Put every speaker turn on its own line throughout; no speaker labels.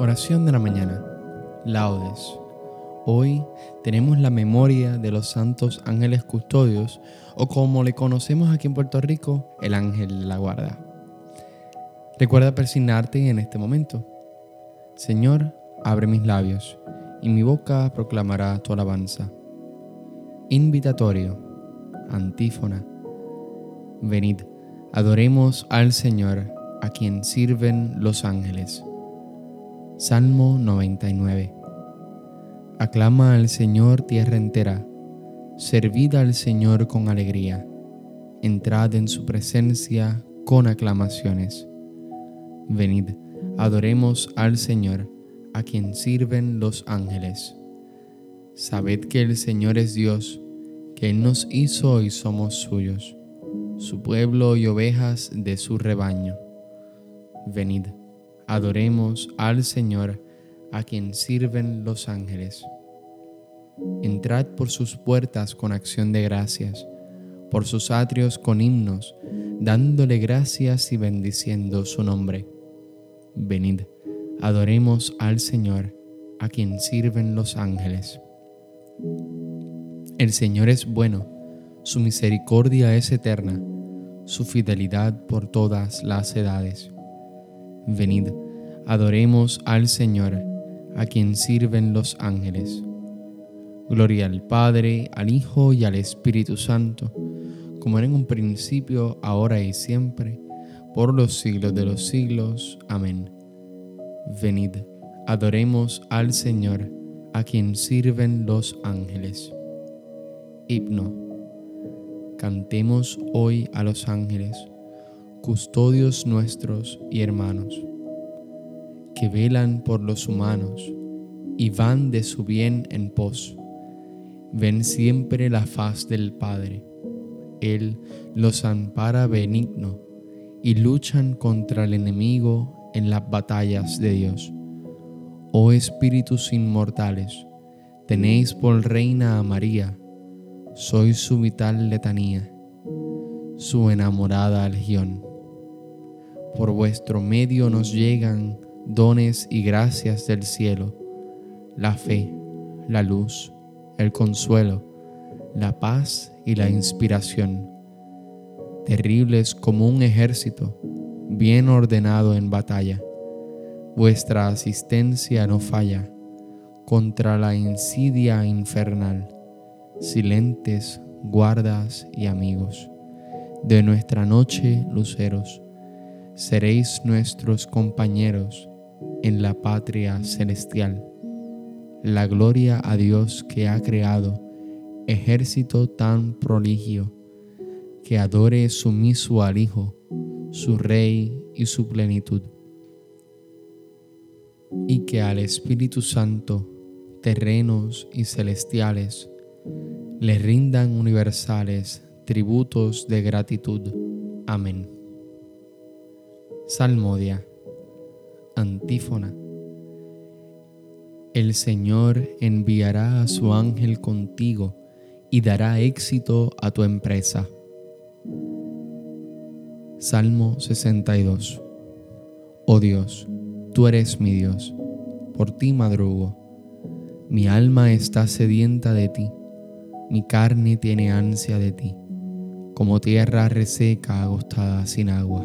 Oración de la mañana. Laudes. Hoy tenemos la memoria de los santos ángeles custodios o como le conocemos aquí en Puerto Rico, el ángel de la guarda. Recuerda persignarte en este momento. Señor, abre mis labios y mi boca proclamará tu alabanza. Invitatorio. Antífona. Venid, adoremos al Señor, a quien sirven los ángeles. Salmo 99. Aclama al Señor tierra entera, servid al Señor con alegría, entrad en su presencia con aclamaciones. Venid, adoremos al Señor, a quien sirven los ángeles. Sabed que el Señor es Dios, que Él nos hizo y somos suyos, su pueblo y ovejas de su rebaño. Venid Adoremos al Señor, a quien sirven los ángeles. Entrad por sus puertas con acción de gracias, por sus atrios con himnos, dándole gracias y bendiciendo su nombre. Venid, adoremos al Señor, a quien sirven los ángeles. El Señor es bueno, su misericordia es eterna, su fidelidad por todas las edades. Venid, adoremos al Señor, a quien sirven los ángeles. Gloria al Padre, al Hijo y al Espíritu Santo, como era en un principio, ahora y siempre, por los siglos de los siglos. Amén. Venid, adoremos al Señor, a quien sirven los ángeles. Himno. Cantemos hoy a los ángeles custodios nuestros y hermanos, que velan por los humanos y van de su bien en pos. Ven siempre la faz del Padre. Él los ampara benigno y luchan contra el enemigo en las batallas de Dios. Oh espíritus inmortales, tenéis por reina a María, sois su vital letanía, su enamorada legión por vuestro medio nos llegan dones y gracias del cielo, la fe, la luz, el consuelo, la paz y la inspiración, terribles como un ejército, bien ordenado en batalla. Vuestra asistencia no falla contra la insidia infernal, silentes, guardas y amigos, de nuestra noche luceros seréis nuestros compañeros en la patria celestial. La gloria a Dios que ha creado ejército tan proligio, que adore sumiso al Hijo, su Rey y su plenitud, y que al Espíritu Santo, terrenos y celestiales, le rindan universales tributos de gratitud. Amén. Salmodia. Antífona. El Señor enviará a su ángel contigo y dará éxito a tu empresa. Salmo 62. Oh Dios, tú eres mi Dios, por ti madrugo. Mi alma está sedienta de ti, mi carne tiene ansia de ti, como tierra reseca agostada sin agua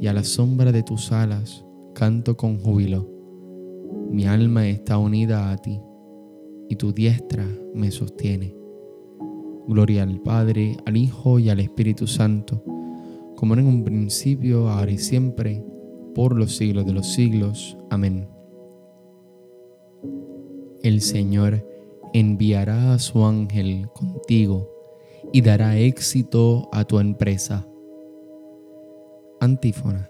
y a la sombra de tus alas canto con júbilo. Mi alma está unida a ti y tu diestra me sostiene. Gloria al Padre, al Hijo y al Espíritu Santo, como en un principio, ahora y siempre, por los siglos de los siglos. Amén. El Señor enviará a su ángel contigo y dará éxito a tu empresa Antífona.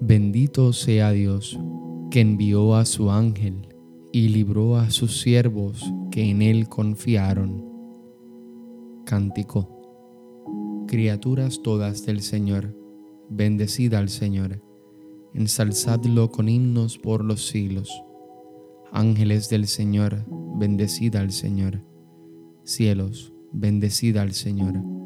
Bendito sea Dios, que envió a su ángel y libró a sus siervos que en él confiaron. Cántico. Criaturas todas del Señor, bendecida al Señor, ensalzadlo con himnos por los siglos. Ángeles del Señor, bendecida al Señor. Cielos, bendecida al Señor.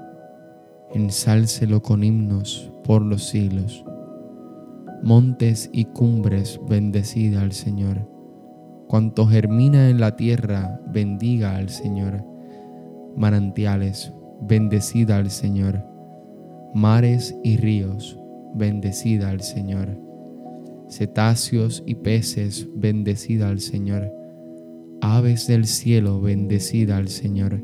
Ensálcelo con himnos por los siglos montes y cumbres, bendecida al Señor. Cuanto germina en la tierra, bendiga al Señor. Manantiales, bendecida al Señor. Mares y ríos, bendecida al Señor. Cetáceos y peces, bendecida al Señor. Aves del cielo, bendecida al Señor.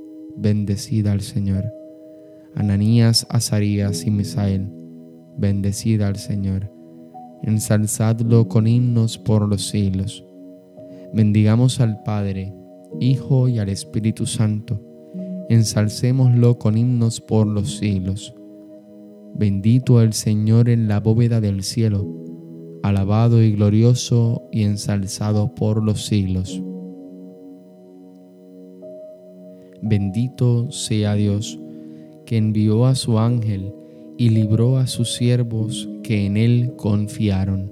bendecida al Señor Ananías, Azarías y Misael, bendecida al Señor, ensalzadlo con himnos por los siglos. Bendigamos al Padre, Hijo y al Espíritu Santo, ensalcémoslo con himnos por los siglos. Bendito el Señor en la bóveda del cielo, alabado y glorioso y ensalzado por los siglos. Bendito sea Dios que envió a su ángel y libró a sus siervos que en él confiaron.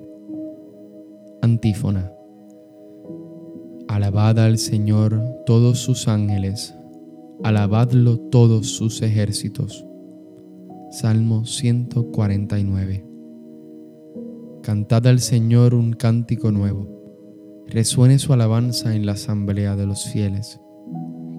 Antífona. Alabad al Señor todos sus ángeles, alabadlo todos sus ejércitos. Salmo 149. Cantad al Señor un cántico nuevo, resuene su alabanza en la asamblea de los fieles,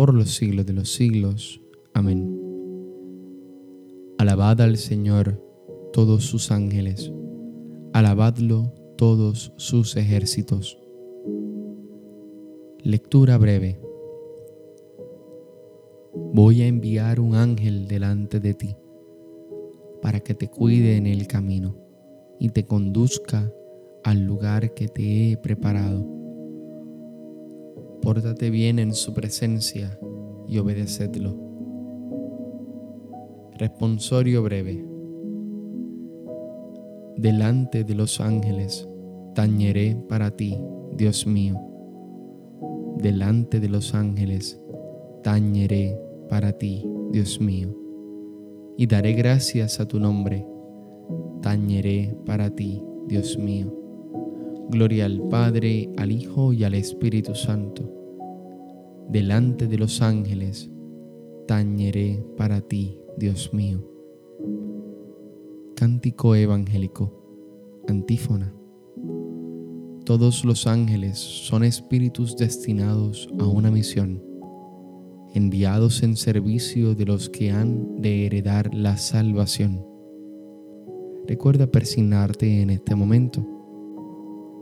por los siglos de los siglos. Amén. Alabad al Señor todos sus ángeles, alabadlo todos sus ejércitos. Lectura breve. Voy a enviar un ángel delante de ti para que te cuide en el camino y te conduzca al lugar que te he preparado. Pórtate bien en su presencia y obedecedlo Responsorio breve. Delante de los ángeles tañeré para ti, Dios mío, delante de los ángeles, tañeré para ti, Dios mío, y daré gracias a tu nombre, tañeré para ti, Dios mío. Gloria al Padre, al Hijo y al Espíritu Santo. Delante de los ángeles, tañeré para ti, Dios mío. Cántico evangélico, antífona. Todos los ángeles son espíritus destinados a una misión, enviados en servicio de los que han de heredar la salvación. Recuerda persignarte en este momento.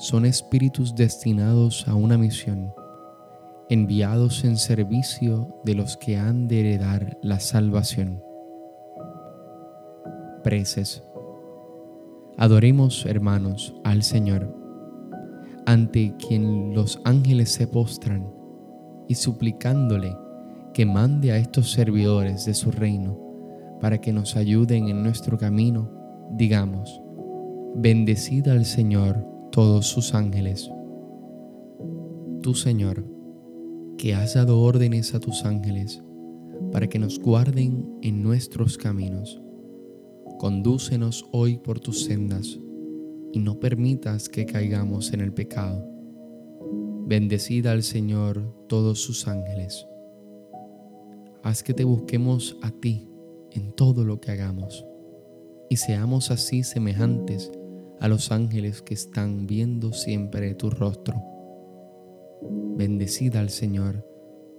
son espíritus destinados a una misión, enviados en servicio de los que han de heredar la salvación. Preces. Adoremos, hermanos, al Señor ante quien los ángeles se postran y suplicándole que mande a estos servidores de su reino para que nos ayuden en nuestro camino, digamos, bendecida al Señor todos sus ángeles. Tú, Señor, que has dado órdenes a tus ángeles para que nos guarden en nuestros caminos, condúcenos hoy por tus sendas y no permitas que caigamos en el pecado. Bendecida al Señor todos sus ángeles. Haz que te busquemos a ti en todo lo que hagamos y seamos así semejantes a los ángeles que están viendo siempre tu rostro. Bendecida al Señor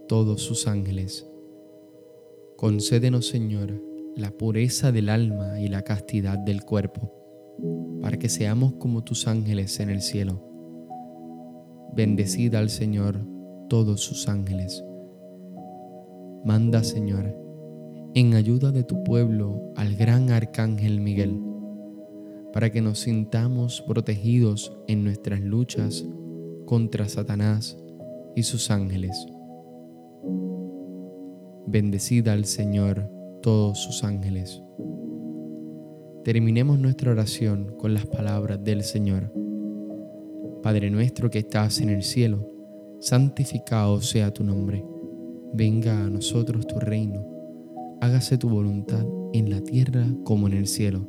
todos sus ángeles. Concédenos, Señor, la pureza del alma y la castidad del cuerpo para que seamos como tus ángeles en el cielo. Bendecida al Señor todos sus ángeles. Manda, Señor, en ayuda de tu pueblo al gran arcángel Miguel, para que nos sintamos protegidos en nuestras luchas contra Satanás y sus ángeles. Bendecida al Señor todos sus ángeles. Terminemos nuestra oración con las palabras del Señor. Padre nuestro que estás en el cielo, santificado sea tu nombre. Venga a nosotros tu reino. Hágase tu voluntad en la tierra como en el cielo.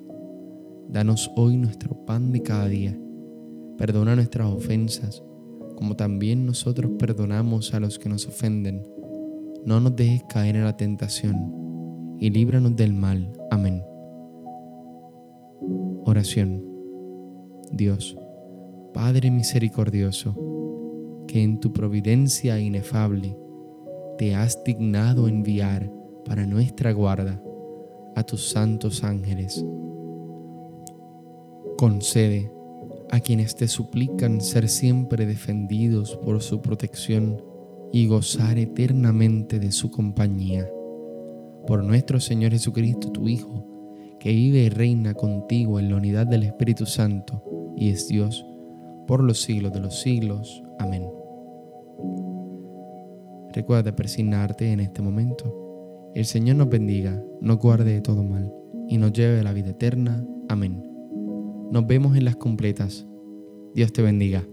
Danos hoy nuestro pan de cada día. Perdona nuestras ofensas, como también nosotros perdonamos a los que nos ofenden. No nos dejes caer en la tentación, y líbranos del mal. Amén. Oración. Dios, Padre misericordioso, que en tu providencia inefable te has dignado enviar para nuestra guarda a tus santos ángeles. Concede a quienes te suplican ser siempre defendidos por su protección y gozar eternamente de su compañía. Por nuestro Señor Jesucristo, tu Hijo, que vive y reina contigo en la unidad del Espíritu Santo y es Dios por los siglos de los siglos. Amén. Recuerda persignarte en este momento. El Señor nos bendiga, nos guarde de todo mal y nos lleve a la vida eterna. Amén. Nos vemos en las completas. Dios te bendiga.